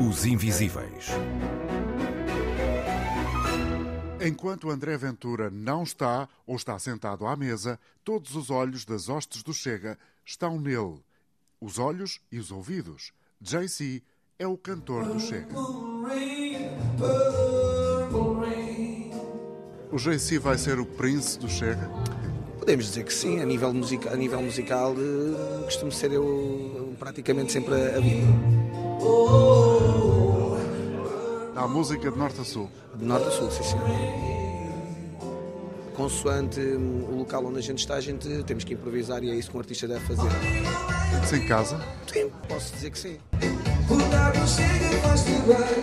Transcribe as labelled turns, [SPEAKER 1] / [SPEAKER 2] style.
[SPEAKER 1] Os Invisíveis.
[SPEAKER 2] Enquanto André Ventura não está ou está sentado à mesa, todos os olhos das hostes do Chega estão nele. Os olhos e os ouvidos. JC é o cantor do Chega. O JC vai ser o Prince do Chega?
[SPEAKER 3] Podemos dizer que sim, a nível, musica, a nível musical eh, costumo ser eu praticamente sempre a, a vir.
[SPEAKER 2] Há música de norte a sul.
[SPEAKER 3] De norte a sul, sim, sim. Consoante hum, o local onde a gente está, a gente temos que improvisar e é isso que um artista deve fazer.
[SPEAKER 2] Sem casa?
[SPEAKER 3] Sim, posso dizer que sim.
[SPEAKER 4] O Chega faz-te bem.